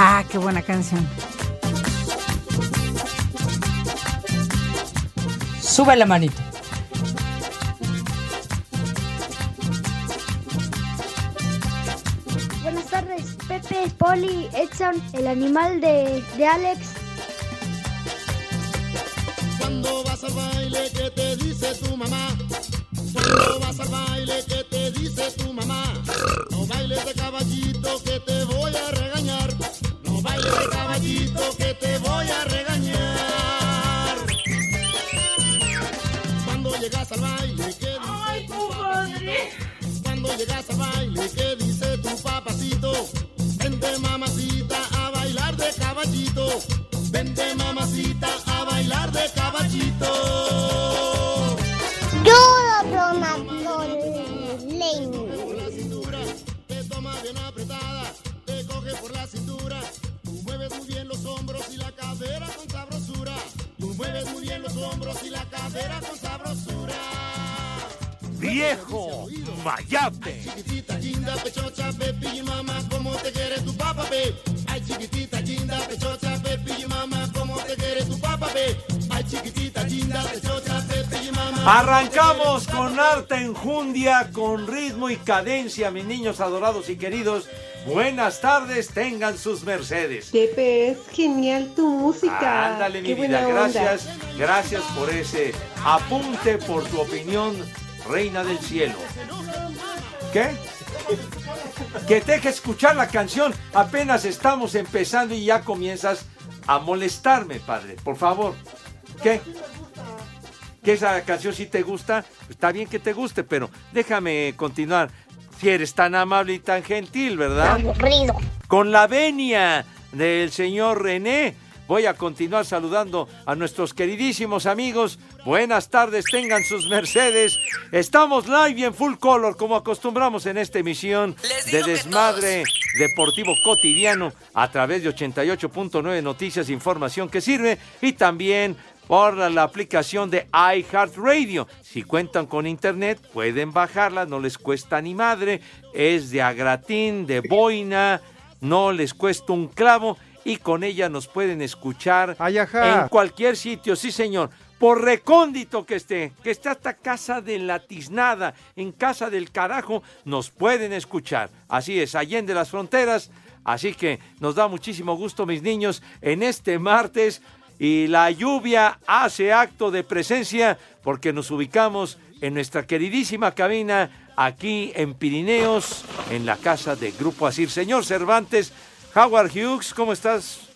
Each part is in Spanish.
Ah, qué buena canción. Sube la manito. Buenas tardes, Pepe, Poli, Edson, el animal de, de Alex. Cuando vas al baile, ¿qué te dice tu mamá? Cuando vas al baile, ¿qué te dice tu mamá? No bailes de caballito que te voy a caballito que te voy a regañar. Cuando llegas al baile, ¿qué dice tu padre? Cuando llegas al baile, ¿qué dice tu papacito? Vente mamacita a bailar de caballito. Vente mamacita a bailar de caballito. Yo broma con los hombros y la cadera con sabrosura. ¡Viejo mayate! Chiquitita, linda, pechocha, pepi y mamá, ¿cómo te quiere tu papá? Ay, chiquitita, linda, pechocha, pepi y mamá, ¿cómo te quiere tu papá? Ay, chiquitita, linda, pechocha. Arrancamos con harta enjundia, con ritmo y cadencia, mis niños adorados y queridos. Buenas tardes, tengan sus mercedes. Pepe, es genial tu música. Ándale, mi Qué vida, onda. gracias. Gracias por ese apunte, por tu opinión, reina del cielo. ¿Qué? Que te deje escuchar la canción. Apenas estamos empezando y ya comienzas a molestarme, padre. Por favor. ¿Qué? ¿Que esa canción sí te gusta? Está bien que te guste, pero déjame continuar. Si eres tan amable y tan gentil, ¿verdad? Con la venia del señor René, voy a continuar saludando a nuestros queridísimos amigos. Buenas tardes, tengan sus mercedes. Estamos live y en full color, como acostumbramos en esta emisión de Desmadre Deportivo Cotidiano a través de 88.9 Noticias, información que sirve y también por la, aplicación de iHeartRadio. Si cuentan con internet, pueden bajarla, no les cuesta ni madre. Es de agratín, de boina, no les cuesta un clavo y con ella nos pueden escuchar en cualquier sitio, sí señor. Por recóndito que esté, que esté hasta casa de la tiznada, en casa del carajo, nos pueden escuchar. Así es, allende las fronteras. Así que nos da muchísimo gusto, mis niños, en este martes y la lluvia hace acto de presencia porque nos ubicamos en nuestra queridísima cabina aquí en Pirineos, en la casa de Grupo Asir. Señor Cervantes, Howard Hughes, ¿cómo estás?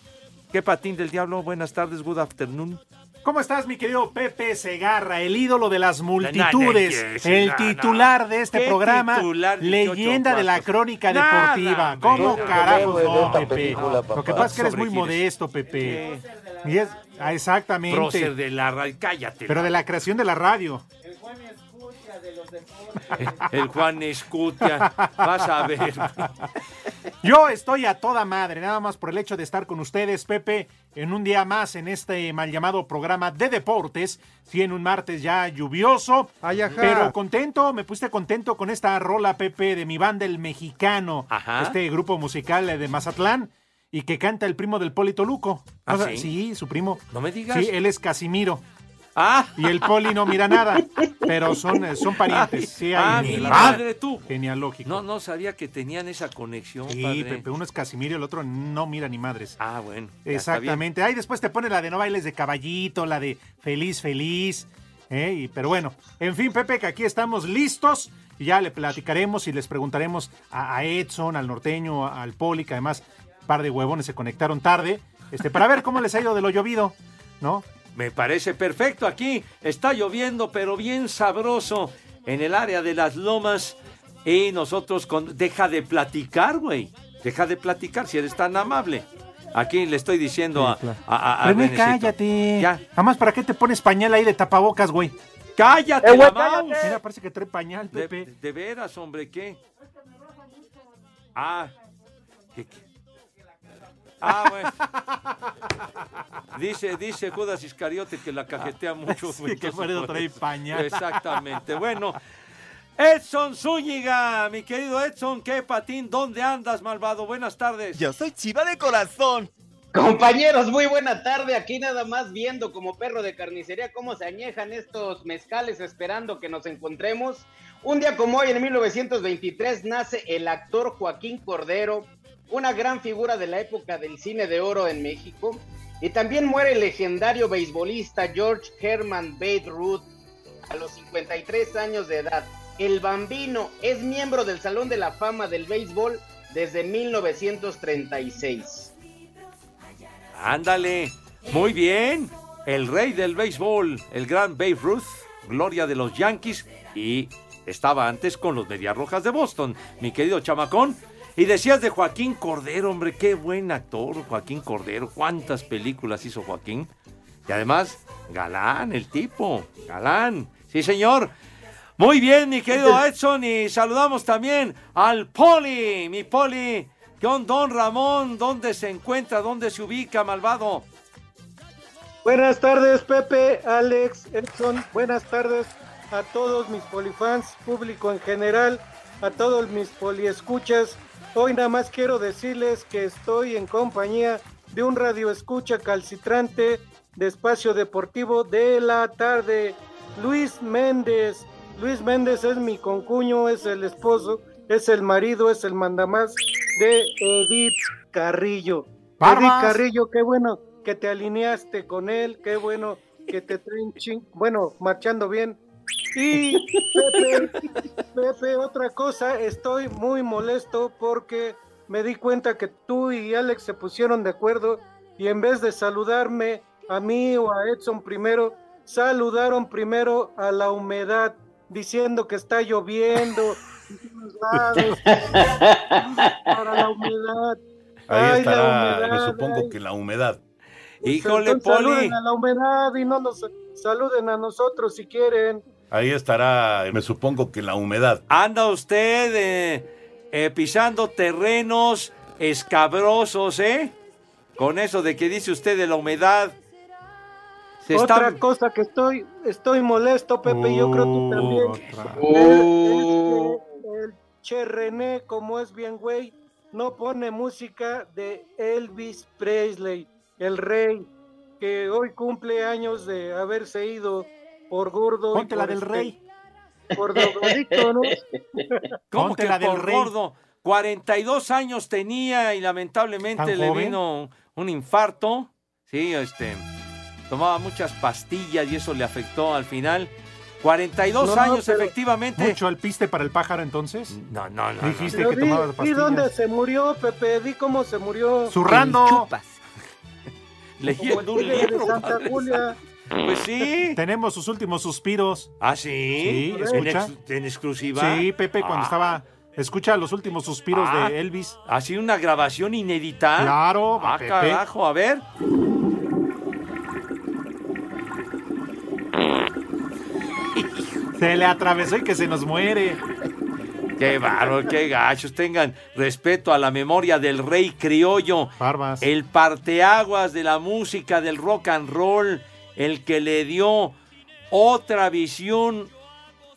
¿Qué patín del diablo? Buenas tardes, good afternoon. ¿Cómo estás, mi querido Pepe Segarra, el ídolo de las multitudes, el no, titular de este ¿Qué programa, titular, leyenda de la crónica Nada, deportiva? ¿Cómo ¿Qué carajos de no, Pepe? Lo que pasa es que eres muy modesto, Pepe. Y es- ah, exactamente. Prócer de la radio, cállate. Pero de la creación de la radio. El Juan Escutia, vas a ver. Yo estoy a toda madre, nada más por el hecho de estar con ustedes, Pepe, en un día más en este mal llamado programa de deportes. Sí, en un martes ya lluvioso, pero contento, me puse contento con esta rola, Pepe, de mi banda El Mexicano, Ajá. este grupo musical de Mazatlán, y que canta el primo del Polito Luco. ¿Ah, O sea, sí? sí, su primo. No me digas. Sí, él es Casimiro. Ah. Y el Poli no mira nada, pero son, eh, son parientes. Sí, ah, mi la- madre tú. Genealógico. No, no sabía que tenían esa conexión, Sí, padre. Pepe, uno es Casimiro y el otro no mira ni madres. Ah, bueno. Exactamente. Ahí después te pone la de no bailes de caballito, la de feliz, feliz. ¿eh? Y- pero bueno, en fin, Pepe, que aquí estamos listos. Y ya le platicaremos y les preguntaremos a, a Edson, al norteño, al Poli, que además un par de huevones se conectaron tarde, este, para ver cómo les ha ido de lo llovido, ¿no? Me parece perfecto. Aquí está lloviendo, pero bien sabroso en el área de las lomas. Y nosotros con... Deja de platicar, güey. Deja de platicar si eres tan amable. Aquí le estoy diciendo a, a, a- a René, Renecito. cállate. Ya. Además, ¿para qué te pones pañal ahí de tapabocas, güey? ¡Cállate, Eh, güey, la mouse! cállate. Mira, parece que trae pañal, De, Pepe. de veras, hombre, ¿qué? Ah. ¿qué- qué? Ah, bueno. Dice, dice Judas Iscariote que la cajetea mucho. Sí, güey, que por eso trae pañal. Exactamente. Bueno, Edson Zúñiga, mi querido Edson, qué patín, ¿dónde andas, malvado? Buenas tardes. Yo soy chiva de corazón. Compañeros, muy buena tarde. Aquí nada más viendo como perro de carnicería cómo se añejan estos mezcales esperando que nos encontremos. Un día como hoy, en 1923, nace el actor Joaquín Cordero, una gran figura de la época del cine de oro en México. Y también muere el legendario beisbolista George Herman Babe Ruth a los 53 años de edad. El Bambino es miembro del Salón de la Fama del Béisbol desde 1936. Ándale, muy bien. El rey del béisbol, el gran Babe Ruth, gloria de los Yankees y estaba antes con los Medias Rojas de Boston, mi querido chamacón. Y decías de Joaquín Cordero, hombre, qué buen actor, Joaquín Cordero. ¿Cuántas películas hizo Joaquín? Y además, galán el tipo, galán. Sí, señor. Muy bien, mi querido Edson, y saludamos también al Poli, mi Poli. Don Don Ramón, ¿dónde se encuentra? ¿Dónde se ubica, malvado? Buenas tardes, Pepe, Alex, Edson. Buenas tardes a todos mis polifans, público en general, a todos mis poliescuchas. Hoy nada más quiero decirles que estoy en compañía de un radio escucha calcitrante de espacio deportivo de la tarde, Luis Méndez. Luis Méndez es mi concuño, es el esposo, es el marido, es el mandamás de Edith Carrillo. ¡Barbas! Edith Carrillo, qué bueno que te alineaste con él, qué bueno que te traen ching, bueno, marchando bien. Y Pepe, Pepe, otra cosa, estoy muy molesto porque me di cuenta que tú y Alex se pusieron de acuerdo y en vez de saludarme a mí o a Edson primero, saludaron primero a la humedad diciendo que está lloviendo lados, para la humedad. Ahí Ay, la estará, me supongo ay. que la humedad. Híjole, Entonces, Poli. Saluden a la humedad y no nos saluden a nosotros si quieren. Ahí estará, me supongo que la humedad. Anda usted eh, eh, pisando terrenos escabrosos, ¿eh? Con eso de que dice usted de la humedad. Se Otra está... cosa que estoy, estoy molesto, Pepe, y yo creo que también. Uh. Es que el Che René, como es bien güey, no pone música de Elvis Presley, el rey, que hoy cumple años de haberse ido por gordo. y Ponte la por del este- rey. Por drogadicto, ¿no? ¿Cómo Ponte que la del por rey. gordo? 42 años tenía y lamentablemente ¿Tan le joven? vino un infarto. Sí, este, tomaba muchas pastillas y eso le afectó al final. 42 No, no, años, efectivamente. ¿Mucho alpiste para el pájaro entonces? No, no, no. no. Dijiste que di, tomaba pastillas. dónde se murió, Pepe, di cómo se murió. Zurrando. Como un el tigre de libro. Santa padre. Julia. Pues sí. Tenemos sus últimos suspiros. ¿Ah, sí? Sí, ¿En, escucha. ex- en exclusiva? Sí, Pepe, cuando Ah, estaba. Escucha los últimos suspiros Ah. de Elvis. ¿Así una grabación inédita? Claro, Ah, Pepe. carajo, a ver. Se le atravesó y que se nos muere. Qué bárbaro, qué gachos. Tengan respeto a la memoria del rey criollo. Barbas. El parteaguas de la música del rock and roll. El que le dio otra visión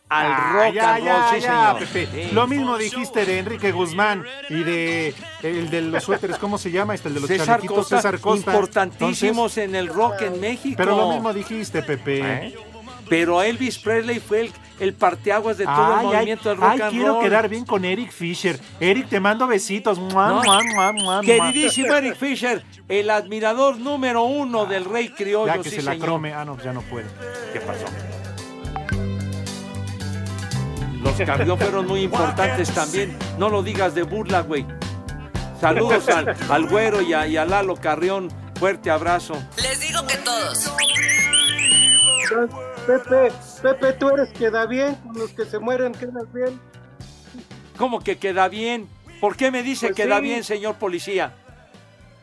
al Ah, rock ya, and ya, roll. Sí, ya, señor. Pepe. Sí. Lo mismo dijiste de Enrique Guzmán y de el de los suéteres, ¿cómo se llama? Este, el de los César Costa, César Costa. importantísimos Entonces, en el rock en México. pero lo mismo dijiste, Pepe. ¿Eh? Pero Elvis Presley fue el, el parteaguas de todo el Ay, ay, movimiento del rock ay, and quiero roll. quedar bien con Eric Fisher. Eric, te mando besitos. Mua, No. mua, mua, mua, mua. Queridísimo Eric Fisher, el admirador número uno del rey criollo. Ya que sí, se la crome. Ah, no, pues ya no puede. ¿Qué pasó? Los cambios fueron muy importantes también. No lo digas de burla, güey. Saludos al, al güero y a, y a Lalo Carrión. Fuerte abrazo. Les digo que todos. Pepe, Pepe, tú eres queda bien, con los que se mueren quedas bien. ¿Cómo que queda bien? ¿Por qué me dice Pues queda sí. bien, señor policía?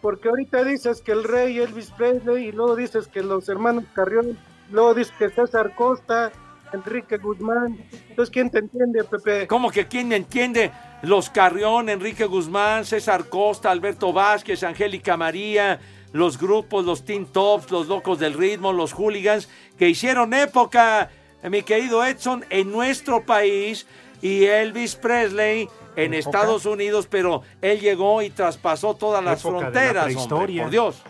Porque ahorita dices que el rey Elvis Presley y luego dices que los hermanos Carrión, luego dices que César Costa, Enrique Guzmán. Entonces, ¿quién te entiende, Pepe? ¿Cómo que quién entiende? Los Carrión, Enrique Guzmán, César Costa, Alberto Vázquez, Angélica María, los grupos, los Teen Tops, los Locos del Ritmo, los Hooligans, que hicieron época, mi querido Edson, en nuestro país y Elvis Presley en Época. Estados Unidos, pero él llegó y traspasó todas las Época la fronteras, hombre, prehistoria. por Dios.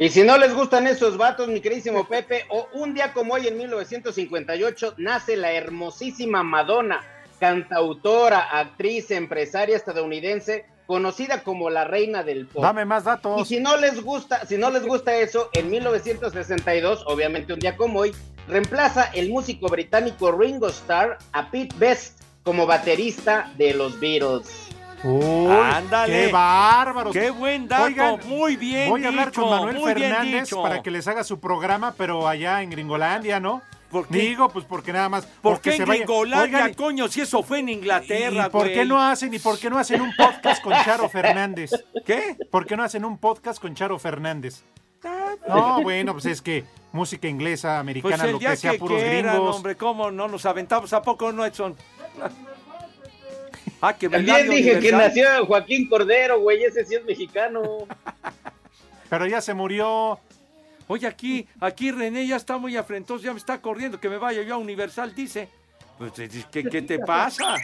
Y si no les gustan esos vatos, mi queridísimo Pepe, o un día como hoy en 1958 nace la hermosísima Madonna, cantautora, actriz, empresaria estadounidense, conocida como la reina del pop. Dame más Y datos. si no les gusta, si no les gusta eso, en 1962, obviamente un día como hoy, reemplaza el músico británico Ringo Starr a Pete Best como baterista de los Beatles. Uy, Ándale. ¡Qué bárbaros! Qué buen dato, Oigan, muy bien Voy a hablar dicho, con Manuel Fernández para que les haga su programa, pero allá en Gringolandia, ¿no? ¿Por qué? Digo, pues porque nada más. ¿Por porque qué se en vaya- Gringolandia, Oigan, coño? Si eso fue en Inglaterra, ¿Y por qué no hacen y por qué no hacen un podcast con Charo Fernández? ¿Qué? ¿Por qué no hacen un podcast con Charo Fernández? No, bueno, pues es que música inglesa, americana, Pues el lo que sea, que puros quieran, gringos. hombre, ¿cómo no nos aventamos? ¿A poco no, Edson? Ah, que También dije que nació Joaquín Cordero, güey, ese sí es mexicano. Pero ya se murió. Oye, aquí, aquí René ya está muy afrentoso, ya me está corriendo, que me vaya yo a Universal, dice. Pues, ¿qué, qué te pasa?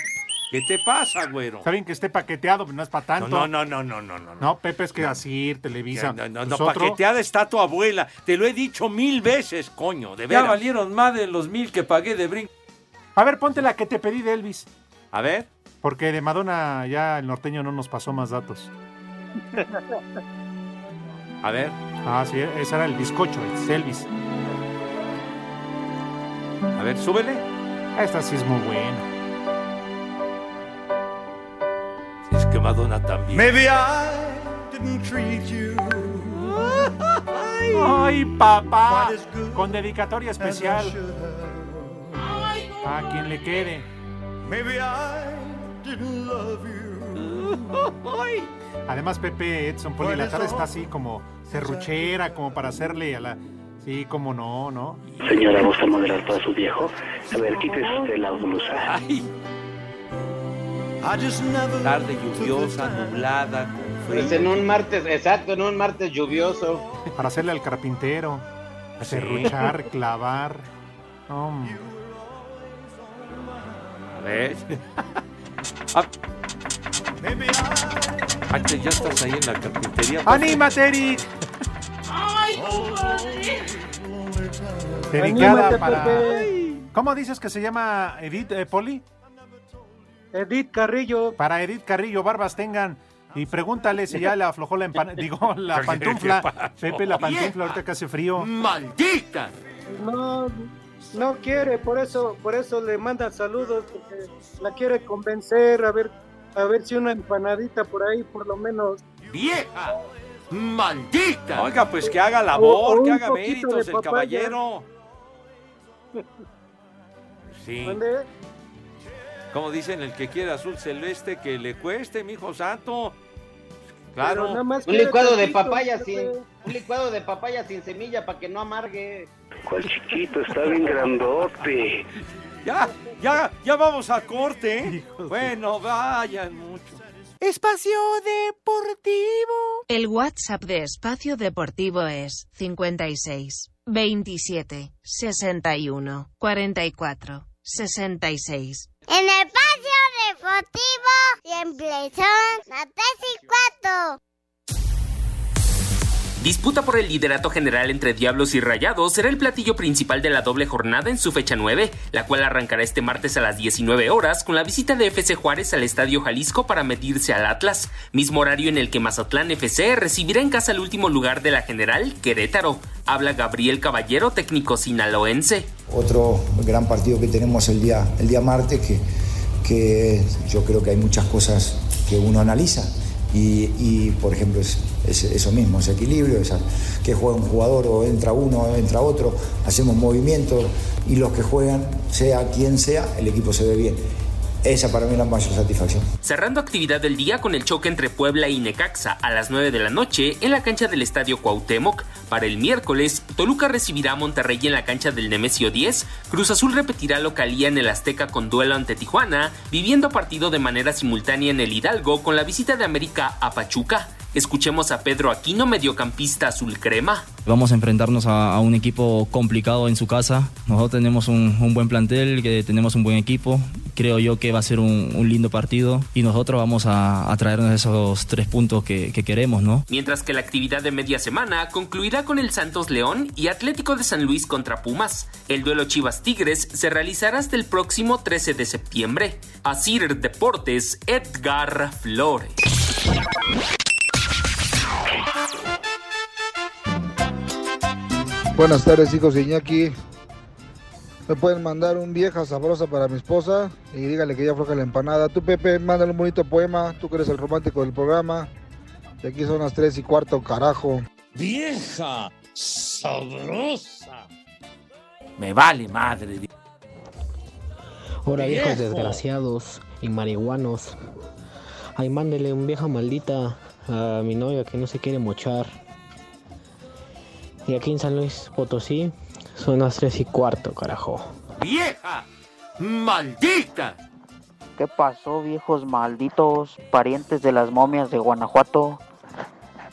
¿Qué te pasa, güero? Está bien que esté paqueteado, pero no es para tanto. No, no, no, no, no, no. No, Pepe, es que así, Televisa. No, no, no, Nosotros- paqueteada está tu abuela. Te lo he dicho mil veces, coño, de veras. Ya valieron más de los mil que pagué de brinco. A ver, ponte la que te pedí de Elvis. A ver. Porque de Madonna ya el norteño no nos pasó más datos. A ver. Ah, sí, ese era el bizcocho, es Elvis. A ver, súbele. Esta sí es muy buena. Es que Madonna también. Maybe I didn't treat you. ¡Ay, papá! Con dedicatoria especial. A quien le quede. Maybe I didn't love you. Además, Pepe Edson Poli, la tarde está así como serruchera, como para hacerle a la. Sí, como no, ¿no? Señora, ¿gusta moderar para su viejo? A ver, quítese usted la blusa. Tarde lluviosa, nublada, con Pues frío. en un martes, exacto, en un martes lluvioso. Para hacerle al carpintero. Serruchar, clavar. No, A ver. Que ya estás ahí en la carpintería. ¡Anímate, Eric! Dedicada Anímate, para. ¿Cómo dices que se llama Edith eh, Poli? Edith Carrillo. Para Edith Carrillo, barbas tengan. Y pregúntale si ya le aflojó la empan... digo, la ¿Qué pantufla. Pepe, la pantufla, ahorita que hace frío. ¡Maldita! No, no quiere, por eso, por eso le mandan saludos, porque la quiere convencer, a ver, a ver si una empanadita por ahí, por lo menos. ¡Vieja! ¡Maldita! Oiga, pues que haga labor, O- o que haga méritos el caballero. Sí. ¿Dónde? Como dicen, el que quiere azul celeste, que le cueste, mijo santo. Claro. nada más Un licuado de papaya sin, un licuado de papaya sin semilla para que no amargue. ¿Cuál chiquito? Está bien grandote. Ya, ya, ya vamos a corte. ¿eh? Bueno, vayan mucho. Espacio Deportivo. El WhatsApp de Espacio Deportivo es 56 27 61 44 66. En el espacio deportivo siempre son las 3 y 4. Disputa por el liderato general entre Diablos y Rayados será el platillo principal de la doble jornada en su fecha 9, la cual arrancará este martes a las 19 horas con la visita de FC Juárez al Estadio Jalisco para medirse al Atlas, mismo horario en el que Mazatlán FC recibirá en casa el último lugar de la general, Querétaro. Habla Gabriel Caballero, técnico sinaloense. Otro gran partido que tenemos el día, el día martes, que, yo creo que hay muchas cosas que uno analiza. Y, y, por ejemplo, es, es eso mismo, ese equilibrio, esa, que juega un jugador o entra uno o entra otro, hacemos movimientos y los que juegan, sea quien sea, el equipo se ve bien. esa para mí es la mayor satisfacción. Cerrando actividad del día con el choque entre Puebla y Necaxa a las 9 de la noche en la cancha del Estadio Cuauhtémoc. Para el miércoles, Toluca recibirá a Monterrey en la cancha del Nemesio 10. Cruz Azul repetirá localía en el Azteca con duelo ante Tijuana, viviendo partido de manera simultánea en el Hidalgo con la visita de América a Pachuca. Escuchemos a Pedro Aquino, mediocampista azul crema. Vamos a enfrentarnos a, a un equipo complicado en su casa. Nosotros tenemos un, un, buen plantel, que tenemos un buen equipo. Creo yo que va a ser un, un lindo partido y nosotros vamos a, a traernos esos tres puntos que, que, queremos, ¿no? Mientras que la actividad de media semana concluirá con el Santos León y Atlético de San Luis contra Pumas. El duelo Chivas Tigres se realizará hasta el próximo 13 de septiembre. Asir Deportes, Edgar Flores. Buenas tardes, hijos de Iñaki. Me pueden mandar un vieja sabrosa para mi esposa y dígale que ya afloja la empanada. Tú, Pepe, mándale un bonito poema. Tú que eres el romántico del programa. Y aquí son las tres y cuarto, carajo. Vieja sabrosa. Me vale madre. Ahora, viejos desgraciados y marihuanos. Ay, mándele un vieja maldita a mi novia que no se quiere mochar. Y aquí en San Luis Potosí son las 3 y cuarto, carajo. ¡Vieja! ¡Maldita! ¿Qué pasó, viejos malditos parientes de las momias de Guanajuato?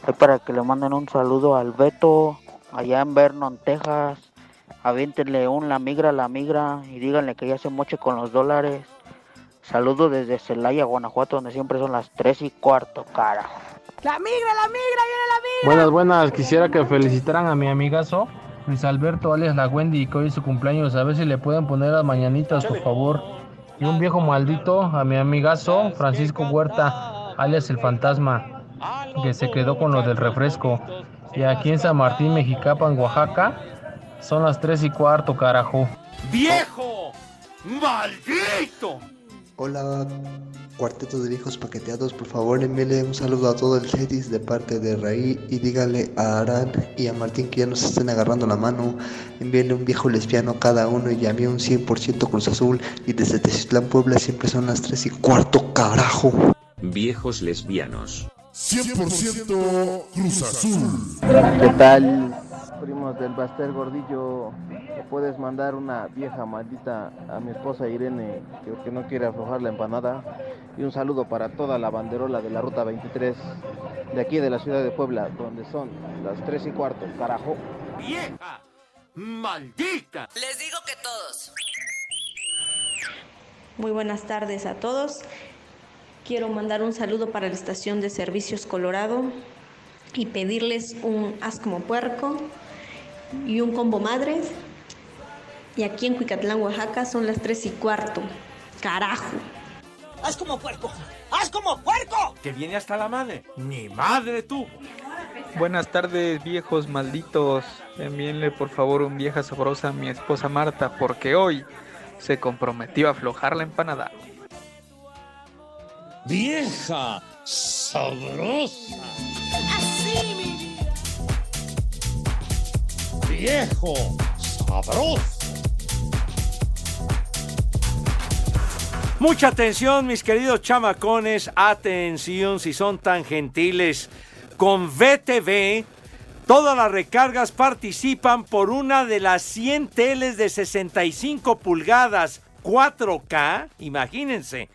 Es para que le manden un saludo al Beto, allá en Vernon, Texas. Aviéntenle un la migra, la migra y díganle que ya se moche con los dólares. Saludo desde Celaya, Guanajuato, donde siempre son las 3 y cuarto, carajo. La migra, la migra, viene la migra. Buenas, buenas. Quisiera que felicitaran a mi amigazo Luis Alberto, alias La Wendy, que hoy es su cumpleaños. A ver si le pueden poner las mañanitas, por favor. Y un viejo maldito a mi amigazo Francisco Huerta, alias El Fantasma, que se quedó con lo del refresco. Y aquí en San Martín, Mexicapan, Oaxaca, son las 3 y cuarto, carajo. ¡Viejo! ¡Maldito! Hola, cuarteto de viejos paqueteados, por favor envíele un saludo a todo el CETIS de parte de Raí y dígale a Arán y a Martín que ya nos estén agarrando la mano. Envíele un viejo lesbiano a cada uno y a mí un 100% Cruz Azul y desde Teciutlán, Puebla siempre son las 3 y cuarto, carajo. Viejos lesbianos. 100% Cruz Azul. ¿Qué tal, primos del Baster Gordillo? ¿Me puedes mandar una vieja maldita a mi esposa Irene que, que no quiere aflojar la empanada? Y un saludo para toda la banderola de la Ruta 23 de aquí de la ciudad de Puebla, donde son las 3 y cuarto, carajo. ¡Vieja! ¡Maldita! Les digo que todos. Muy buenas tardes a todos. Quiero mandar un saludo para la estación de servicios Colorado y pedirles un haz como puerco y un combo madres. Y aquí en Cuicatlán, Oaxaca, son las 3 y cuarto. Carajo. ¡Haz como puerco! ¡Haz como puerco! Que viene hasta la madre. ¡Ni madre tú! Buenas tardes, viejos malditos. Envíenle por favor un vieja sabrosa a mi esposa Marta, porque hoy se comprometió a aflojar la empanada. Vieja sabrosa. Así, mi vida. Viejo sabroso. Mucha atención, mis queridos chamacones. Atención, si son tan gentiles. Con VTV, todas las recargas participan por una de las 100 teles de 65 pulgadas 4K. Imagínense.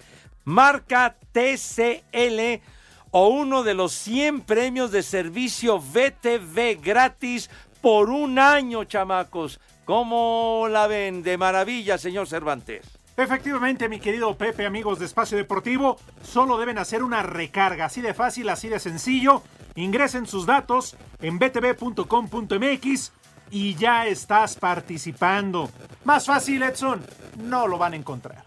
Marca TCL o uno de los 100 premios de servicio VTV gratis por un año, chamacos. ¿Cómo la ven? De maravilla, señor Cervantes. Efectivamente, mi querido Pepe, amigos de Espacio Deportivo, solo deben hacer una recarga, así de fácil, así de sencillo. Ingresen sus datos en btv.com.mx y ya estás participando. Más fácil, Edson, no lo van a encontrar.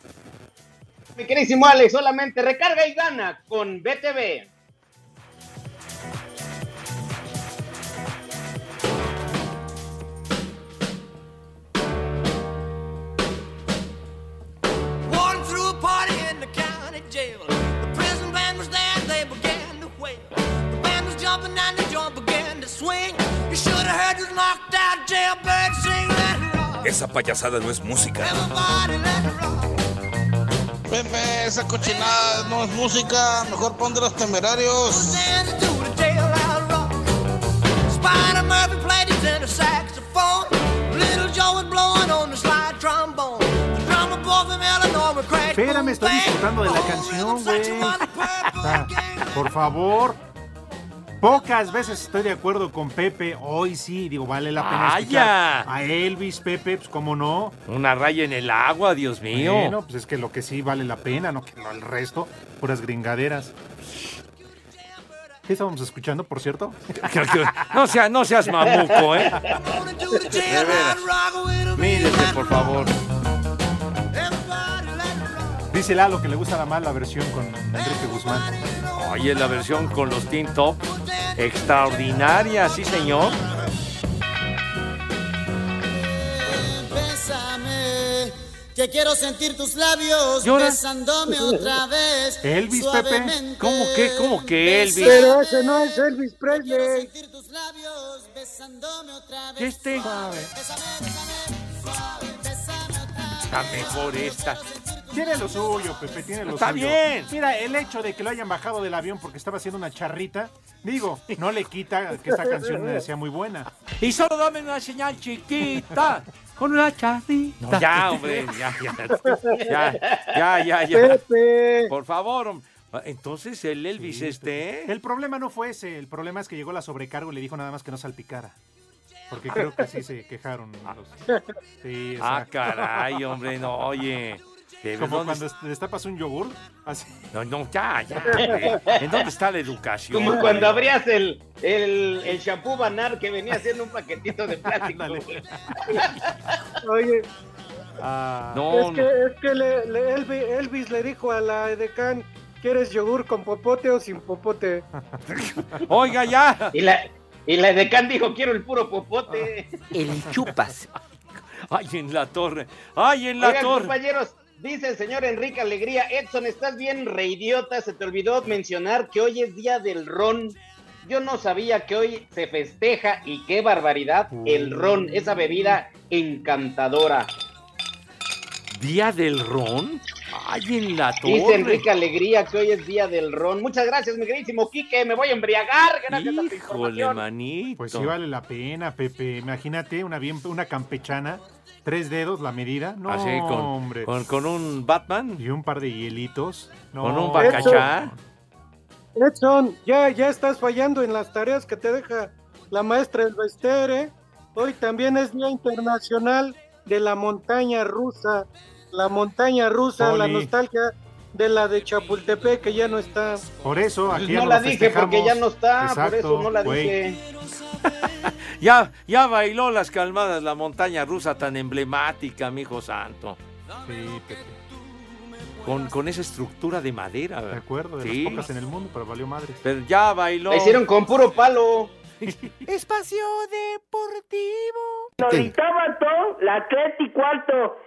Mi queridísimo Alex, solamente recarga y gana con BTV. Jumping and the joint began to swing. You should have heard this knocked out jailbird sing. Let it rock. Esa payasada no es música. Everybody let it rock. Pepe, esa cochinada no es música. Mejor pon de los temerarios. Spider Murphy played his inner saxophone. Little Joe was blowing on the slide trombone. The drummer boy from Illinois cracked Espérame, estoy disfrutando de la canción, güey. Por favor. Pocas veces estoy de acuerdo con Pepe. Hoy sí, digo, vale la pena ¡Vaya! escuchar a Elvis, Pepe, pues cómo no. Una raya en el agua, Dios mío. Bueno, pues es que lo que sí vale la pena, no que no el resto, puras gringaderas. ¿Qué estábamos escuchando, por cierto? No, sea, no seas mamuco, ¿eh? Mírese, por favor. Dice Lalo que le gusta la mala versión con Enrique Guzmán. Oye, la versión con los Teen Top. Extraordinaria, sí, señor. Bésame, que quiero sentir tus labios ¿Llora? besándome otra vez. Elvis, Pepe. ¿Cómo que, cómo que Elvis? Pero ese no es Elvis Presley. sentir tus labios besándome otra vez. Este. Suave, bésame, bésame, suave, bésame otra vez. Está mejor esta. Tiene lo suyo, Pepe, tiene lo Está suyo. bien. Mira, el hecho de que lo hayan bajado del avión porque estaba haciendo una charrita, digo, no le quita que esta canción sea muy buena. Y solo dame una señal chiquita. Con una charrita. No, ya, hombre, ya, ya. Ya, ya, ya, ya. Pepe. Por favor, hombre. Entonces el Elvis este. El problema no fue ese, el problema es que llegó la sobrecargo y le dijo nada más que no salpicara. Porque creo que así se quejaron los... Sí, Ah, caray, hombre, no, oye. ¿De Como dónde cuando es- destapas un yogur, así. No, no, ya, ya. hombre. ¿En dónde está la educación? Como hombre? cuando abrías el, el, el shampoo banar que venía haciendo un paquetito de plástico. Oye, Ah, No, es que, es que le- le- Elvi- Elvis le dijo a la Edecán, ¿quieres yogur con popote o sin popote? Oiga, ya. Y la, y la decán dijo, quiero el puro popote. El chupas. Ay, en la torre. Ay, en la Oigan, torre. compañeros, dice el señor Enrique Alegría, Edson, estás bien reidiota, se te olvidó mencionar que hoy es día del ron. Yo no sabía que hoy se festeja y qué barbaridad el ron, esa bebida encantadora. ¿Día del ron? Ay, en la torre. Dice Enrique Alegría que hoy es día del ron. Muchas gracias, mi queridísimo Quique, me voy a embriagar. Gracias a tu Híjole, manito. Pues sí vale la pena, Pepe. Imagínate una bien, una campechana, tres dedos la medida. No, Así, con, hombre. con, con un Batman. Y un par de hielitos. No, Con un bacachá. Edson, ya, ya estás fallando en las tareas que te deja la maestra del Vestere. Hoy también es Día Internacional de la Montaña Rusa. La montaña rusa, la nostalgia de la de Chapultepec, que ya no está. Por eso, aquí Pues no la dije porque ya no está, por Exacto, eso no la dije. Ya, ya bailó las calmadas la montaña rusa tan emblemática, mijo santo. Sí, Pepe. Con, con esa estructura de madera. De acuerdo, de Sí. las pocas en el mundo, pero valió madre. Pero ya bailó. La hicieron con puro palo. Espacio Deportivo. Loritábato, la tres y cuarto.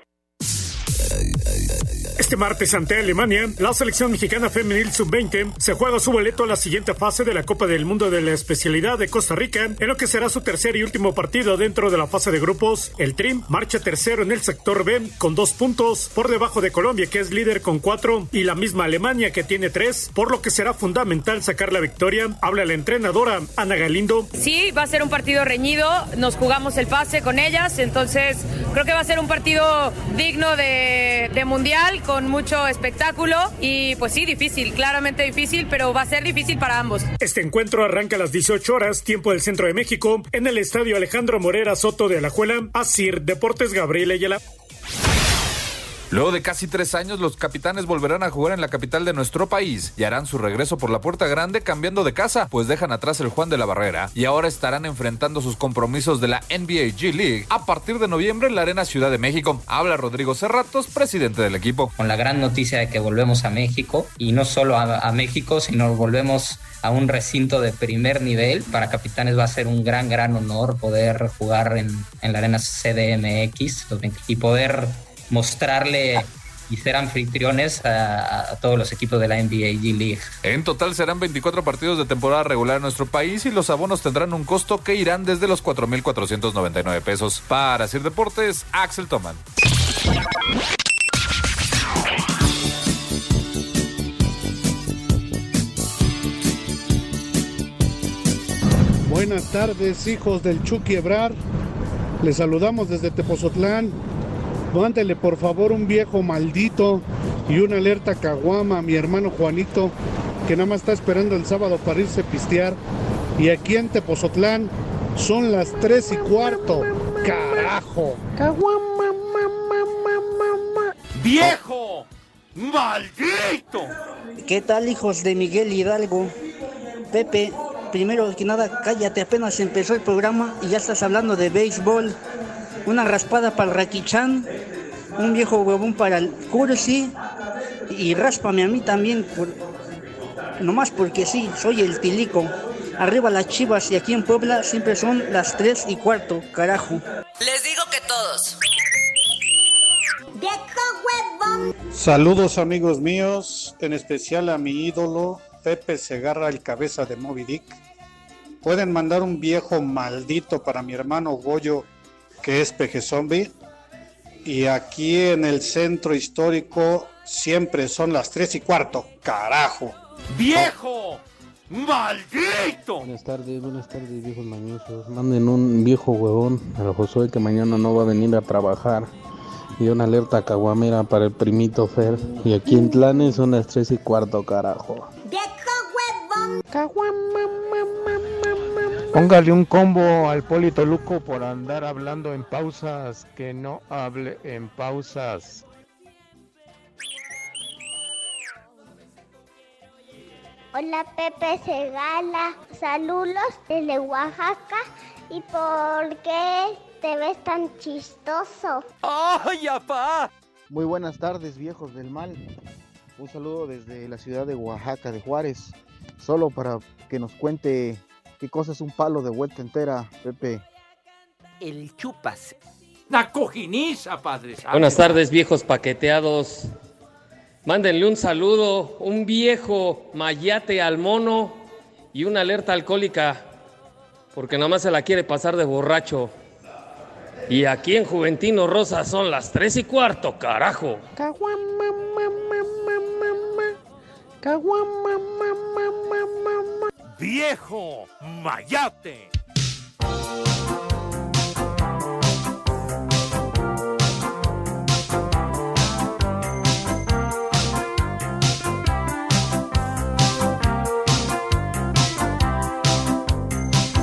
Este martes ante Alemania, la selección mexicana femenil sub-20 se juega su boleto a la siguiente fase de la Copa del Mundo de la especialidad de Costa Rica, en lo que será su tercer y último partido dentro de la fase de grupos. El Trim marcha tercero en el sector B con dos puntos, por debajo de Colombia que es líder con cuatro y la misma Alemania que tiene tres, por lo que será fundamental sacar la victoria. Habla la entrenadora Ana Galindo. Sí, va a ser un partido reñido, nos jugamos el pase con ellas, entonces creo que va a ser un partido digno de, de mundial, con mucho espectáculo y pues sí, difícil, claramente difícil, pero va a ser difícil para ambos. Este encuentro arranca a las 18 horas, tiempo del centro de México, en el estadio Alejandro Morera Soto de Alajuela, Asir Deportes Gabriel Ayala. Luego de casi tres años, los capitanes volverán a jugar en la capital de nuestro país y harán su regreso por la puerta grande cambiando de casa, pues dejan atrás el Juan de la Barrera y ahora estarán enfrentando sus compromisos de la NBA G League a partir de noviembre en la Arena Ciudad de México. Habla Rodrigo Cerratos, presidente del equipo. con la gran noticia de que volvemos a México y no solo a, México, sino volvemos a un recinto de primer nivel. Para Capitanes va a ser un gran, gran honor poder jugar en, la arena CDMX los 20 y poder mostrarle y ser anfitriones a, todos los equipos de la NBA G League. En total serán 24 partidos de temporada regular en nuestro país y los abonos tendrán un costo que irán desde los 4.499 pesos. Para Sir Deportes, Axel Toman. Buenas tardes, hijos del Chucky Ebrar. Les saludamos desde Tepozotlán Mándele por favor un viejo maldito y una alerta caguama a mi hermano Juanito, que nada más está esperando el sábado para irse a pistear. Y aquí en Tepozotlán son las tres y cuarto. ¡Carajo! ¡Viejo! ¡Maldito! ¿Qué tal, hijos de Miguel Hidalgo? Pepe, primero que nada, cállate, apenas empezó el programa y ya estás hablando de béisbol. Una raspada para el Raquichan, un viejo huevón para el Cursi y ráspame a mí también, por- nomás porque sí, soy el tilico. Arriba las chivas y aquí en Puebla siempre son las 3 y cuarto, carajo. Les digo que todos. Saludos amigos míos, en especial a mi ídolo Pepe Segarra, el cabeza de Moby Dick. Pueden mandar un viejo maldito para mi hermano Goyo, que es peje zombie. Y aquí en el centro histórico siempre son las tres y cuarto, carajo. ¡Viejo! ¡Maldito! Buenas tardes, buenas tardes, viejos mañosos. Manden un viejo huevón al Josué que mañana no va a venir a trabajar. Y una alerta caguamera para el primito Fer. Y aquí en Tlanes son las 3 y cuarto, carajo. Póngale un combo al Polito Luco por andar hablando en pausas, que no hable en pausas. Hola Pepe Segala, saludos desde Oaxaca. ¿Y por qué te ves tan chistoso? ¡Ay, apá! Muy buenas tardes, viejos del mal. Un saludo desde la ciudad de Oaxaca, de Juárez. Solo para que nos cuente qué cosa es un palo de vuelta entera, Pepe. El chupas. La cojiniza, padre. Buenas tardes, viejos paqueteados. Mándenle un saludo, un viejo mayate al mono y una alerta alcohólica, porque nada más se la quiere pasar de borracho. Y aquí en Juventino Rosa son las tres y cuarto, carajo. ¡Viejo! ¡Mayate!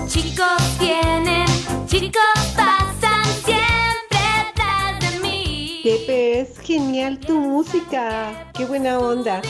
Chicos vienen, chicos pasan siempre detrás de mí. Pepe, es genial tu música. Qué buena onda.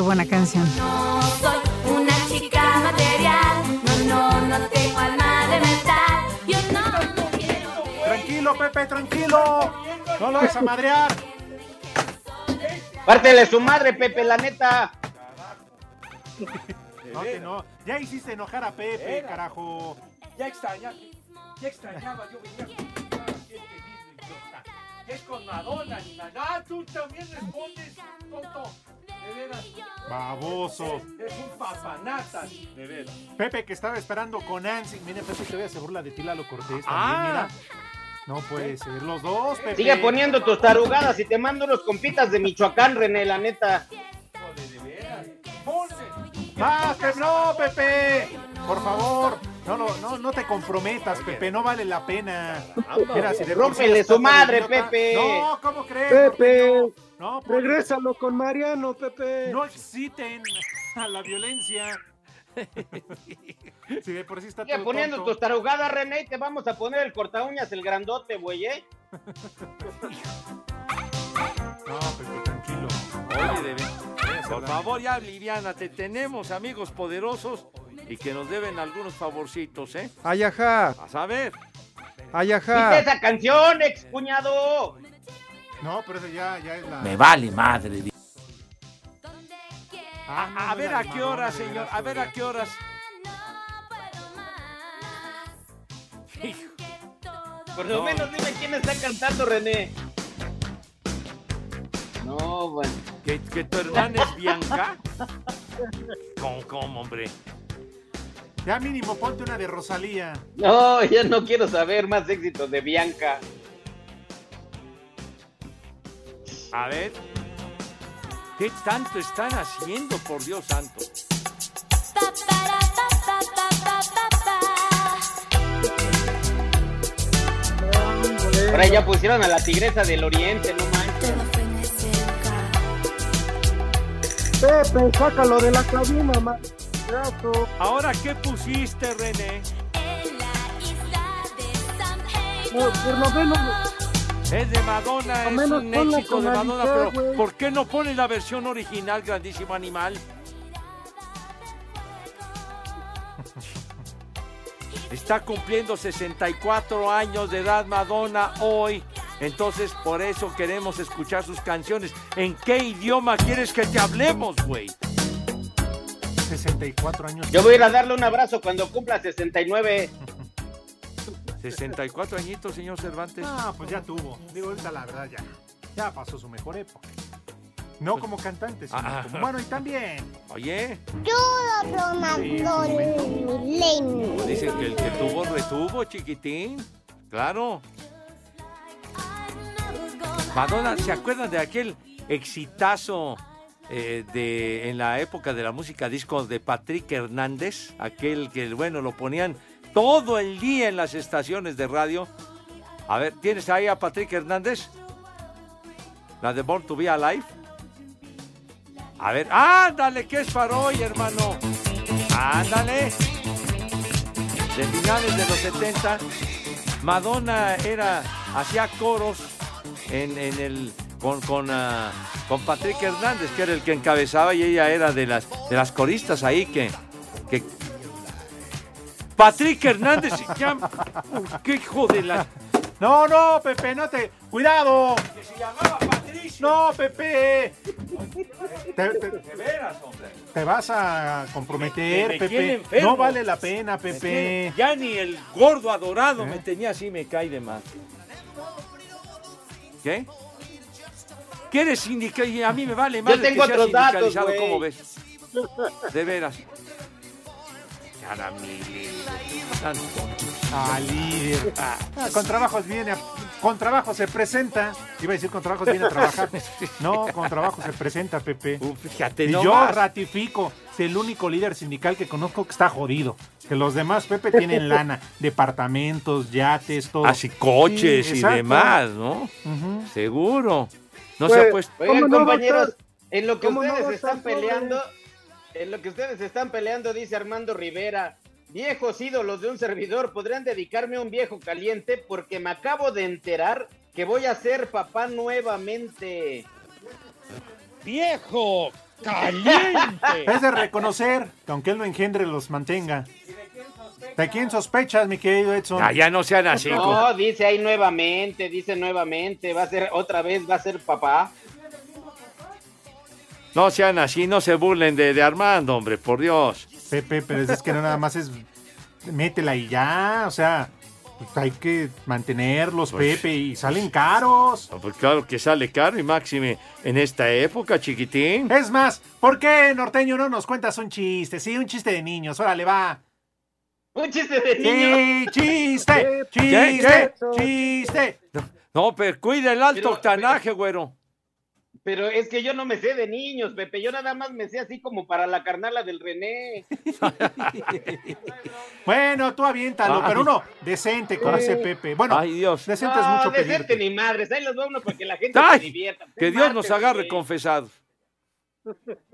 Qué buena canción. No soy una chica material, no, no, no tengo alma de metal. Yo no, no quiero Tranquilo, Pepe, tranquilo. No lo vas a madrear. Pártele su madre, Pepe, la neta. No, que no. Ya hiciste enojar a Pepe, Era. carajo. Ya extrañaba, ya extrañaba yo venía. Que es con Madonna, ni nada. Ah, tú también respondes, tonto. De veras. Baboso. Es un papanatas, de veras. Pepe que estaba esperando con Nancy. Mira, Pepe, todavía se burla de ti, Lalo Cortés. También, Ah. mira. No puede ser. Los dos, Pepe. Sigue poniendo tus tarugadas y te mando unos compitas de Michoacán, René, la neta. ¡Más, Pepe! ¡No, Pepe! Por favor. No, no, no, no te comprometas, Pepe. No vale la pena. Mira, si de Rómpele su madre, Pepe. No, ¿cómo crees? Pepe, No, por- regrésalo con Mariano, Pepe. No exciten a la violencia. Si de por sí está Sigue todo poniendo tonto. tus tarugadas, René, y te vamos a poner el corta uñas, el grandote, güey, ¿eh? No, Pepe, tranquilo. Oye, de veras. Por favor, ya aliviánate. Tenemos amigos poderosos y que nos deben algunos favorcitos, ¿eh? Ay, ajá. A saber. Ay, Quita ajá. esa canción, ex cuñado. No, pero eso ya, ya es la. Me vale madre. A, a ver a qué de señor. A ver a qué horas. Por lo No. menos dime quién está cantando, René. No, bueno. ¿Que, que tu hermana es Bianca. ¿Cómo, cómo, hombre? Ya mínimo ponte una de Rosalía. No, ya no quiero saber más éxitos de Bianca. A ver. ¿Qué tanto están haciendo, por Dios santo? Ahora ya pusieron a la tigresa del oriente, no manches. Pepe, sácalo de la cabina, man. ¿Ahora qué pusiste, René? No, por lo menos, Es de Madonna, es menos un la éxito de Madonna, pero. ¿por qué no pones la versión original, grandísimo animal? Está cumpliendo 64 años de edad Madonna hoy. Entonces, por eso queremos escuchar sus canciones. ¿En qué idioma quieres que te hablemos, güey? 64 años. Yo voy a ir a darle un abrazo cuando cumpla 69. 64 añitos, señor Cervantes. Ah, pues ya tuvo. Digo, ahorita la verdad ya. Ya pasó su mejor época. No como cantante, sino Ah. como bueno y también. Oye, Yo Madonna. dicen que el que tuvo, retuvo, chiquitín. Claro. Madonna, ¿se acuerdan de aquel exitazo eh, de, en la época de la música disco de Patrick Hernández? Aquel que, bueno, lo ponían todo el día en las estaciones de radio. A ver, ¿tienes ahí a Patrick Hernández? La de Born to Be Alive. A ver, ándale, que es para hoy, hermano. Ándale. De finales de los 70, Madonna era, hacía coros en, en el, con, con, ah, con Patrick Hernández, que era el que encabezaba, y ella era de las, de las coristas ahí que, que Patrick Hernández, qué hijo de la... No, no, Pepe, no te. ¡Cuidado! Que se llamaba Patricio. No, Pepe. Te, te- De veras, hombre. te vas a comprometer, Me- me tiene Pepe. enfermo. No vale la pena, tiene- Pepe. Ya ni el gordo adorado ¿Eh? me tenía así, me cae de más. ¿Qué? ¿Quieres sindicar? Y A mí me vale más tengo que otros datos, sindicalizado. ¿cómo ves? De veras. Cara. Ah, líder. Ah, con trabajos viene, a- con trabajo se presenta. Iba a decir con trabajos viene a trabajar. No, con trabajo se presenta, Pepe. Uh, fíjate, Y no yo más. ratifico, es el único líder sindical que conozco que está jodido. Que los demás, Pepe, tienen lana, departamentos, yates, todo. Así coches Sí, y demás, ¿no? Seguro. No Pues, se ha puesto. Oigan, ¿Cómo no compañeros, en lo que ¿Cómo no ustedes estar están peleando, en lo que ustedes están peleando, dice Armando Rivera, viejos ídolos de un servidor, podrían dedicarme a un viejo caliente porque me acabo de enterar que voy a ser papá nuevamente. ¡Viejo! ¡Caliente! Es de reconocer que aunque él lo engendre, los mantenga. ¿De quién sospechas, mi querido Edson? Ah, ya no sean así. No, dice ahí nuevamente, dice nuevamente, va a ser otra vez, va a ser papá. No sean así, no se burlen de, de Armando, hombre, por Dios. Pepe, pero es que no nada más es métela y ya, o sea, pues hay que mantenerlos, Pues- Pepe, y salen caros. Pues claro que sale caro y máxime en esta época, chiquitín. Es más, ¿por qué, norteño, no nos cuentas un chiste? Sí, un chiste de niños, órale, va. Un chiste de niño. Sí, chiste, chiste, chiste. No, pero cuida el alto Pero- octanaje, güero. Pero es que yo no me sé de niños, Pepe, yo nada más me sé así como para la carnala del René. Bueno, tú aviéntalo, Ay. pero uno decente con ese Pepe. Bueno, Ay, Dios. decente es No, mucho decente pedir. ni madres, ahí los va uno para que la gente Ay, se divierta. Que Dios nos agarre confesados.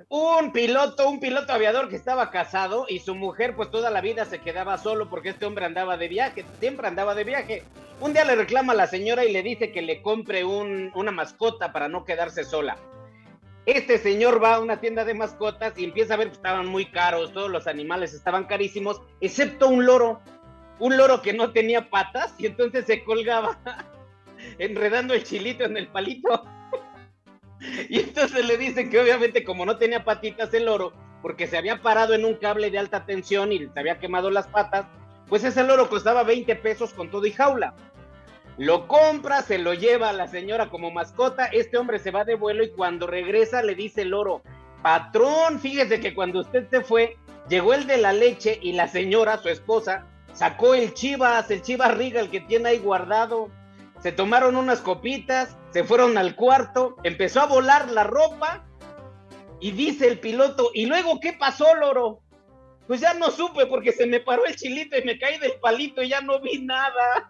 Un piloto, un piloto aviador que estaba casado y su mujer pues toda la vida se quedaba solo porque este hombre andaba de viaje, siempre andaba de viaje. Un día le reclama a la señora y le dice que le compre un- una mascota para no quedarse sola. Este señor va a una tienda de mascotas y empieza a ver que estaban muy caros, todos los animales estaban carísimos, excepto un loro, un loro que no tenía patas y entonces se colgaba enredando el chilito en el palito. Y entonces le dicen que obviamente como no tenía patitas el loro, porque se había parado en un cable de alta tensión y se había quemado las patas, pues ese loro costaba 20 pesos con todo y jaula. Lo compra, se lo lleva a la señora como mascota, este hombre se va de vuelo y cuando regresa le dice el loro, patrón, fíjese que cuando usted se fue, llegó el de la leche y la señora, su esposa, sacó el chivas, el chivas riga, el que tiene ahí guardado. Se tomaron unas copitas, se fueron al cuarto, empezó a volar la ropa y dice el piloto, ¿y luego qué pasó, loro? Pues ya no supe porque se me paró el chilito y me caí del palito y ya no vi nada.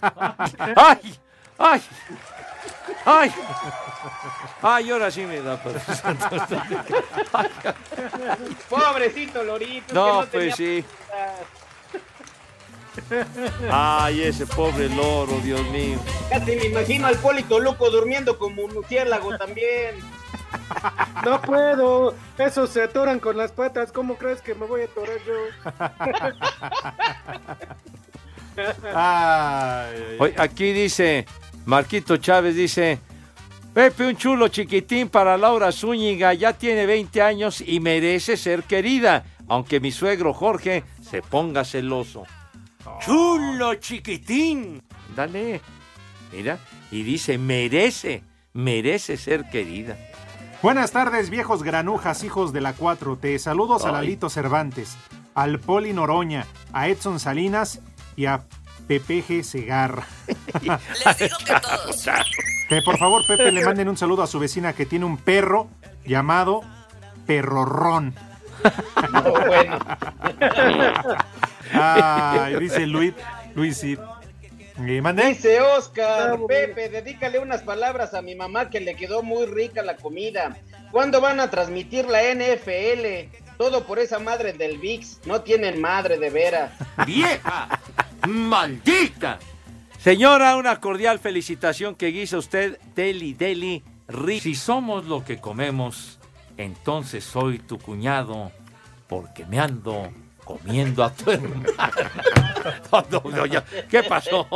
¡Ay! ¡Ay! ¡Ay! ¡Ay, ahora sí me da pues. Pobrecito Lorito. es que No, no pues tenía sí. Ay, ese pobre loro, Dios mío. Casi me imagino al Polito Loco durmiendo como un murciélago también. No puedo. Esos se atoran con las patas. ¿Cómo crees que me voy a atorar yo? Oye, aquí dice, Marquito Chávez dice, Pepe, un chulo chiquitín para Laura Zúñiga, ya tiene 20 años y merece ser querida, aunque mi suegro Jorge se ponga celoso. Chulo chiquitín. Dale, mira, y dice, merece, merece ser querida. Buenas tardes, viejos granujas, hijos de la 4T. Saludos a. Lalito Cervantes, al Poli Noroña, a Edson Salinas y a Pepe G. Segarra. Les digo que todos. Que por favor, Pepe, le manden un saludo a su vecina que tiene un perro llamado Perrorrón. bueno. Ay, dice Luis, Luis sí. Dice Oscar, Pepe, dedícale unas palabras a mi mamá que le quedó muy rica la comida. ¿Cuándo van a transmitir la NFL? Todo por esa madre del VIX. No tienen madre de veras. ¡Vieja! ¡Maldita! Señora, una cordial felicitación que guisa usted, Deli Deli Ri. Si somos lo que comemos, entonces soy tu cuñado, porque me ando comiendo a tu hermano. No, no, no, ya. ¿Qué pasó?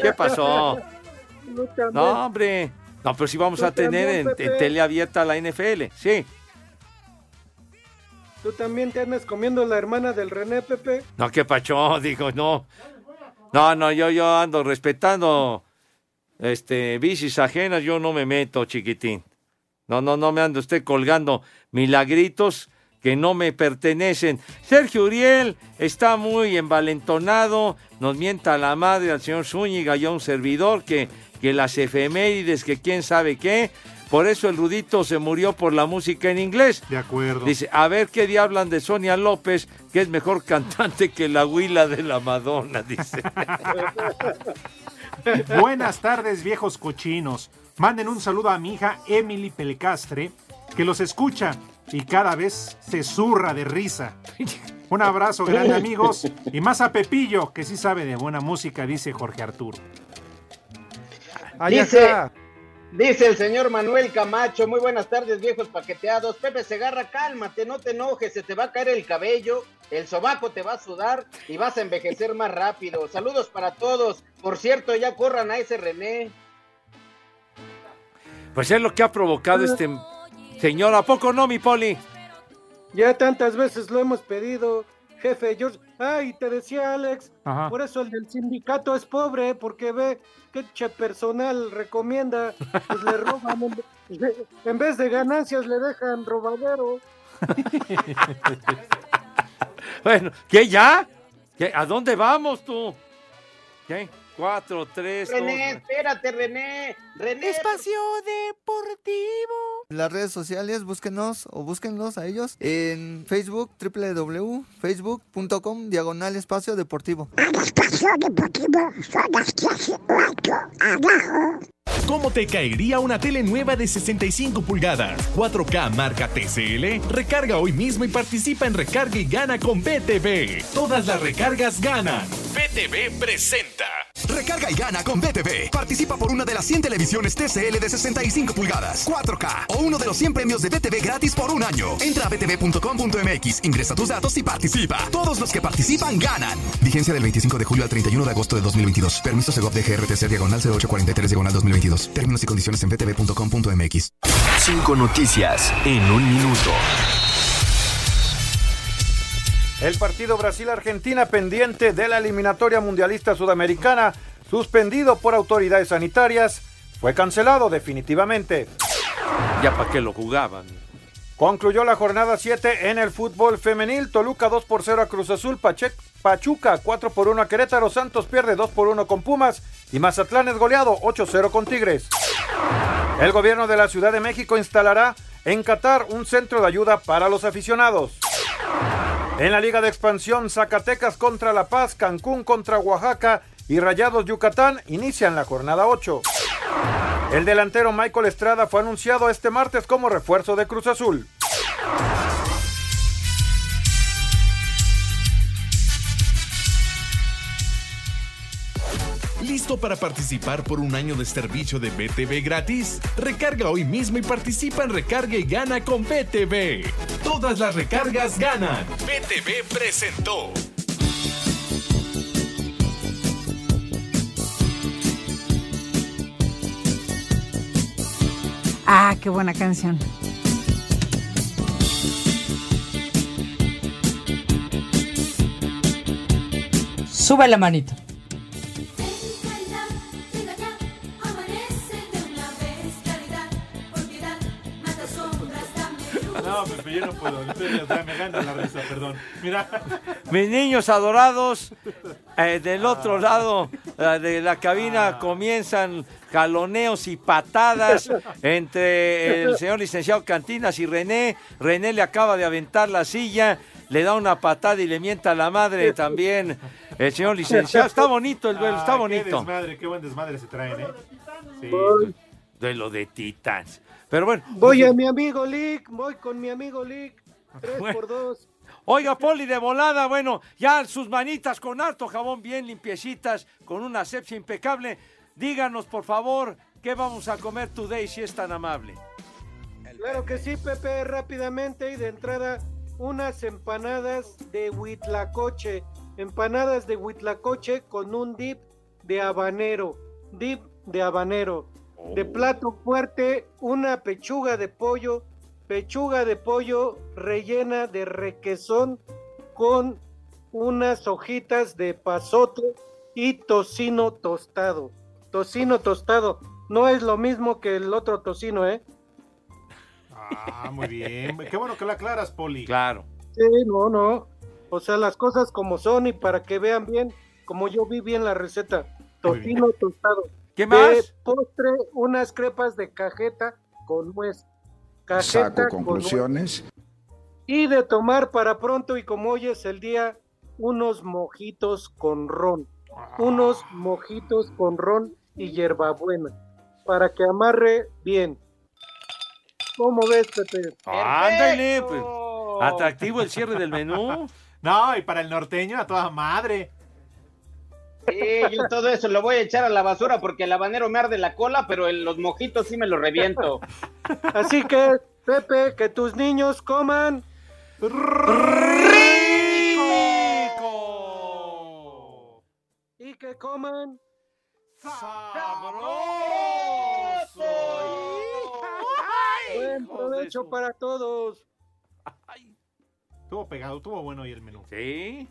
¿Qué pasó? No, hombre. No, pero sí vamos a tener en, en tele abierta la NFL. Sí. ¿Tú también te andas comiendo la hermana del René, Pepe? No, qué pacho, digo, no. No, no, yo, yo ando respetando este bicis ajenas, yo no me meto, chiquitín. No, no, no me ando usted colgando milagritos que no me pertenecen. Sergio Uriel está muy envalentonado, nos mienta la madre al señor Zúñiga y a un servidor que, que las efemérides, que quién sabe qué. Por eso el Rudito se murió por la música en inglés. De acuerdo. Dice, a ver qué día hablan de Sonia López, que es mejor cantante que la huila de la Madonna, dice. Buenas tardes, viejos cochinos. Manden un saludo a mi hija Emily Pelcastre, que los escucha y cada vez se zurra de risa. Un abrazo grande, amigos. Y más a Pepillo, que sí sabe de buena música, dice Jorge Arturo. Dice, dice el señor Manuel Camacho, muy buenas tardes viejos paqueteados. Pepe Segarra, cálmate, no te enojes, se te va a caer el cabello, el sobaco te va a sudar y vas a envejecer más rápido. Saludos para todos. Por cierto, ya corran a ese René. Pues es lo que ha provocado este señor. ¿A poco no, mi poli? Ya tantas veces lo hemos pedido, jefe George. Ay, te decía Alex, Ajá. por eso el del sindicato es pobre, porque ve que che personal recomienda, pues le roban, en, en vez de ganancias le dejan robadero. Bueno, ¿qué ya? ¿Qué? ¿A dónde vamos tú? ¿Qué? Cuatro, tres, René, dos. espérate, René. René. Espacio Deportivo. En las redes sociales, búsquenos o búsquenlos a ellos en Facebook, www.facebook.com, diagonal espacio deportivo. Espacio Deportivo son las clases 8 abajo. ¿Cómo te caería una tele nueva de 65 pulgadas? 4K marca TCL. Recarga hoy mismo y participa en Recarga y Gana con BTV. Todas las recargas ganan. BTV presenta. Recarga y gana con BTV. Participa por una de las 100 televisiones TCL de 65 pulgadas, 4K o uno de los 100 premios de BTV gratis por un año. Entra a btv.com.mx, ingresa tus datos y participa. Todos los que participan ganan. Vigencia del 25 de julio al 31 de agosto de 2022. Permiso Segov de GRTC diagonal 0843 diagonal 2022. Términos y condiciones en btv.com.mx. Cinco noticias en un minuto. El partido Brasil-Argentina pendiente de la eliminatoria mundialista sudamericana, suspendido por autoridades sanitarias, fue cancelado definitivamente. Ya para qué lo jugaban. Concluyó la jornada 7 en el fútbol femenil. Toluca 2 por 0 a Cruz Azul. Pache- Pachuca 4 por 1 a Querétaro. Santos pierde 2 por 1 con Pumas. Y Mazatlán es goleado 8-0 con Tigres. El gobierno de la Ciudad de México instalará en Qatar un centro de ayuda para los aficionados. En la Liga de Expansión, Zacatecas contra La Paz, Cancún contra Oaxaca y Rayados Yucatán inician la jornada 8. El delantero Michael Estrada fue anunciado este martes como refuerzo de Cruz Azul. ¿Listo para participar por un año de servicio de BTV gratis? Recarga hoy mismo y participa en Recarga y Gana con BTV. Todas las recargas ganan. BTV presentó. Ah, qué buena canción. Sube la manito. No, Pepe, yo no puedo. Me gana la risa, perdón. Mira. Mis niños adorados, eh, del otro lado eh, de la cabina comienzan jaloneos y patadas entre el señor licenciado Cantinas y René. René le acaba de aventar la silla, le da una patada y le mienta a la madre también. El señor licenciado, está bonito el duelo, está Ah, Qué bonito. desmadre, qué buen desmadre se traen, ¿eh? Sí. Duelo de titans. Pero bueno. Voy a mi amigo Lick, voy con mi amigo Lick. Tres Bueno. por dos. Oiga, Poli, de volada, bueno, ya sus manitas con harto jabón bien limpiecitas, con una asepsia impecable. Díganos, por favor, qué vamos a comer today si es tan amable. Claro que sí, Pepe, rápidamente y de entrada unas empanadas de huitlacoche. Empanadas de huitlacoche con un dip de habanero. Dip de habanero. De plato fuerte, una pechuga de pollo. Pechuga de pollo rellena de requesón con unas hojitas de pasote y tocino tostado. Tocino tostado. No es lo mismo que el otro tocino, ¿eh? Ah, muy bien. Qué bueno que lo aclaras, Poli. Claro. Sí, no, no. O sea, las cosas como son y para que vean bien, como yo vi bien la receta. Tocino tostado. ¿Qué De más? postre, unas crepas de cajeta con nuez. Cajeta Saco con conclusiones. Y de tomar para pronto y como hoy es el día, unos mojitos con ron. Unos mojitos con ron y hierbabuena. Para que amarre bien. ¿Cómo ves, Pepe? Ándale, pues, atractivo el cierre del menú. No, y para el norteño a toda madre. Sí, yo todo eso lo voy a echar a la basura porque el habanero me arde la cola, pero en los mojitos sí me los reviento. Así que, Pepe, que tus niños coman rico y que coman Buen provecho para todos. Estuvo pegado, estuvo bueno hoy el menú. Sí.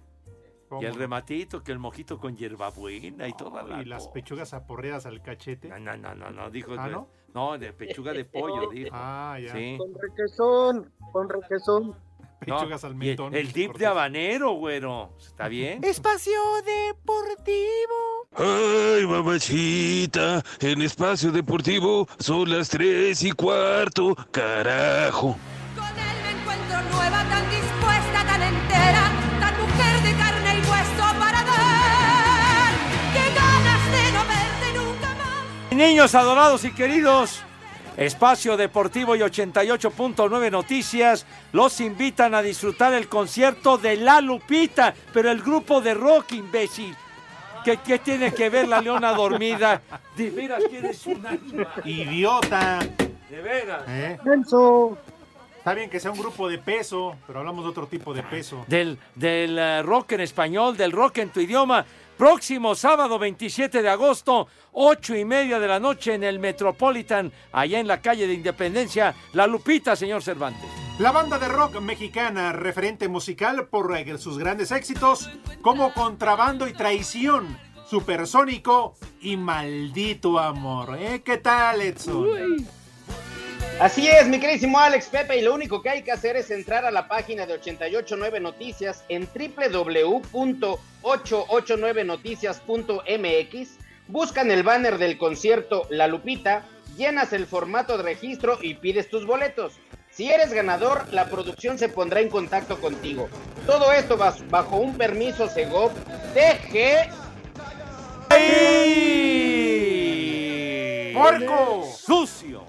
¿Cómo Y el no? rematito, que el mojito con hierbabuena y toda la Y las cosa. pechugas aporreadas al cachete. No, no, no, no, no, dijo. ¿Ah, no? no, de pechuga de pollo, dijo. Ah, ya. Sí. Con requesón, con requesón. Pechugas al y el- mentón. El, dip de habanero, güero. ¿Está bien? Espacio Deportivo. Ay, mamachita, en espacio deportivo son las tres y cuarto, carajo. encuentro nueva, Niños adorados y queridos, Espacio Deportivo y 88.9 Noticias los invitan a disfrutar el concierto de La Lupita, pero el grupo de rock, imbécil. ¿Qué, qué tiene que ver la leona dormida? De veras que eres un. Idiota. De veras. ¿Eh? Está bien que sea un grupo de peso, pero hablamos de otro tipo de peso. Del, del eh, rock en español, del rock en tu idioma. Próximo sábado 27 de agosto, ocho y media de la noche en el Metropolitan, allá en la calle de Independencia. La Lupita, señor Cervantes. La banda de rock mexicana, referente musical por sus grandes éxitos, como Contrabando y Traición, Supersónico y Maldito Amor. ¿Eh? ¿Qué tal, Edson? Así es, mi queridísimo Alex Pepe, y lo único que hay que hacer es entrar a la página de 889 Noticias en www.889noticias.mx, buscan el banner del concierto La Lupita, llenas el formato de registro y pides tus boletos. Si eres ganador, la producción se pondrá en contacto contigo. Todo esto bajo un permiso Segov TG. ¡Porco! ¡Sucio!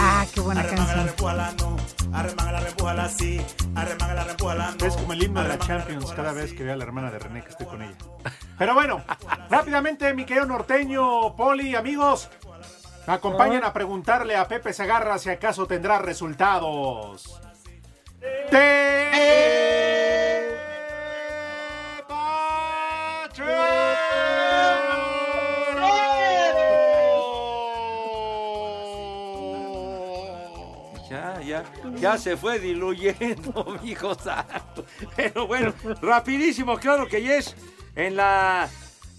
Ah, qué buena canción. Es como el himno de la Champions cada vez que veo a la hermana de René que estoy con ella. Pero bueno, rápidamente, mi querido norteño, Poli, amigos, me acompañan a preguntarle a Pepe Segarra si acaso tendrá resultados. Ya, se fue diluyendo, hijo santo. Pero bueno, rapidísimo, claro que ya es en la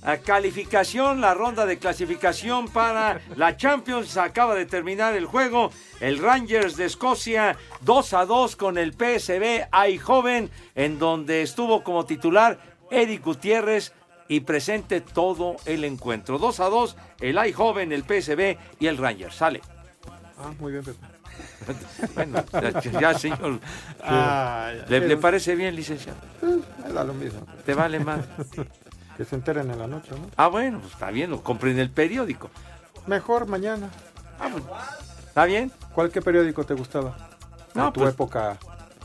ah, calificación, la ronda de clasificación para la Champions. Acaba de terminar el juego. El Rangers de Escocia 2 a 2 con el PSV Eindhoven, en donde estuvo como titular Eric Gutiérrez y presente todo el encuentro. 2 a 2, el Eindhoven, el PSV y el Rangers. Sale. Ah, muy bien, Pepe. Bueno, ya, señor. Ah, ¿Le, parece bien, licenciado? Eh, da lo mismo. ¿Te vale más? Que se enteren en la noche, ¿no? Ah, bueno, pues está bien, lo compren el periódico. Mejor mañana. ¿Está bien? ¿Cuál qué periódico te gustaba? No, en tu pues- época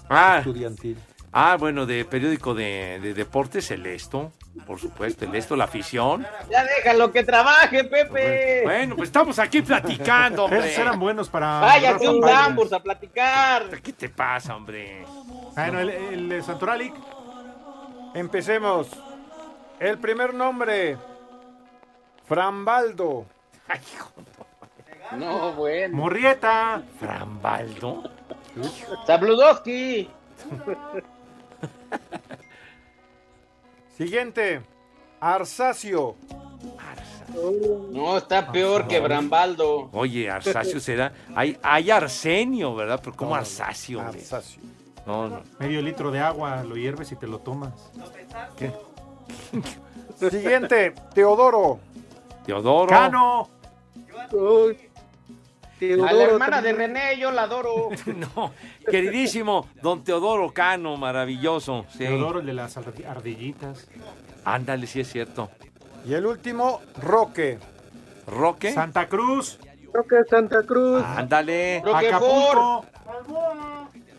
Ah. estudiantil. Ah, bueno, de periódico de, de deportes, el Esto, por supuesto, el Esto, la afición. Ya déjalo que trabaje, Pepe. Bueno, pues estamos aquí platicando, hombre. Esos eran buenos para. Váyate un. Damburs a platicar. ¿Qué te pasa, hombre? Bueno, el, el Santoralic. Empecemos. El primer nombre. Frambaldo. No, bueno. Morrieta. Frambaldo. Zabludowski. Siguiente. Arsacio. No, está peor que Brambaldo. Oye, Arsacio será. Hay, hay Arsenio, ¿verdad? Pero ¿cómo No, Arsacio? Arsacio. No, no. Medio litro de agua, lo hierves y te lo tomas. ¿Qué? Siguiente. Teodoro. Teodoro. Cano. A la hermana de René, yo la adoro. No, queridísimo don Teodoro Cano, maravilloso. Sí. Teodoro, el de las ardi- ardillitas. Ándale, sí es cierto. Y el último, Roque. ¿Roque? Santa Cruz. Creo que Santa Cruz. Ándale. Acapulco.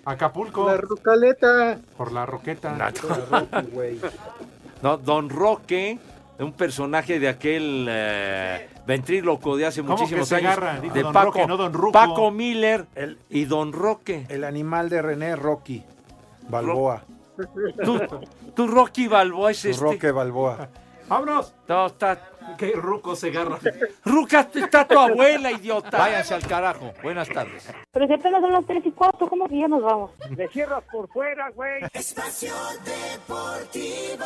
Acapulco. La Rucaleta. Por la roqueta. No, Don Roque, un personaje de aquel eh, ventríloco de hace ¿Cómo muchísimos que años. De Don Paco, Roque, no Don Ruco. Paco Miller El, y Don Roque. el animal de René, Rocky. Balboa. Tú, tú, Rocky Balboa es este. Roque Balboa. ¡Vámonos! No, está. ¡Qué ruco se agarra! Ruca, está tu abuela, idiota. Váyanse al carajo. Buenas tardes. Pero si apenas son las 3 y 4, ¿cómo que ya nos vamos? Le cierras por fuera, güey. Espacio Deportivo.